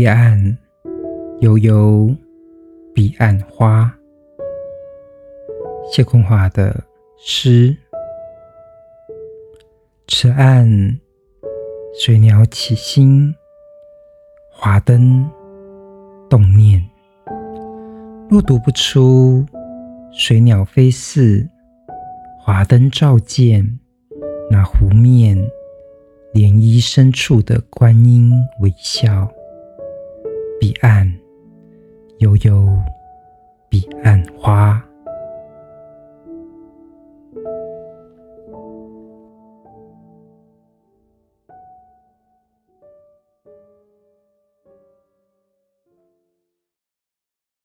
彼岸悠悠，彼岸花。谢坤华的诗。此岸水鸟起心，华灯动念。若读不出水鸟飞逝，华灯照见那湖面涟漪深处的观音微笑。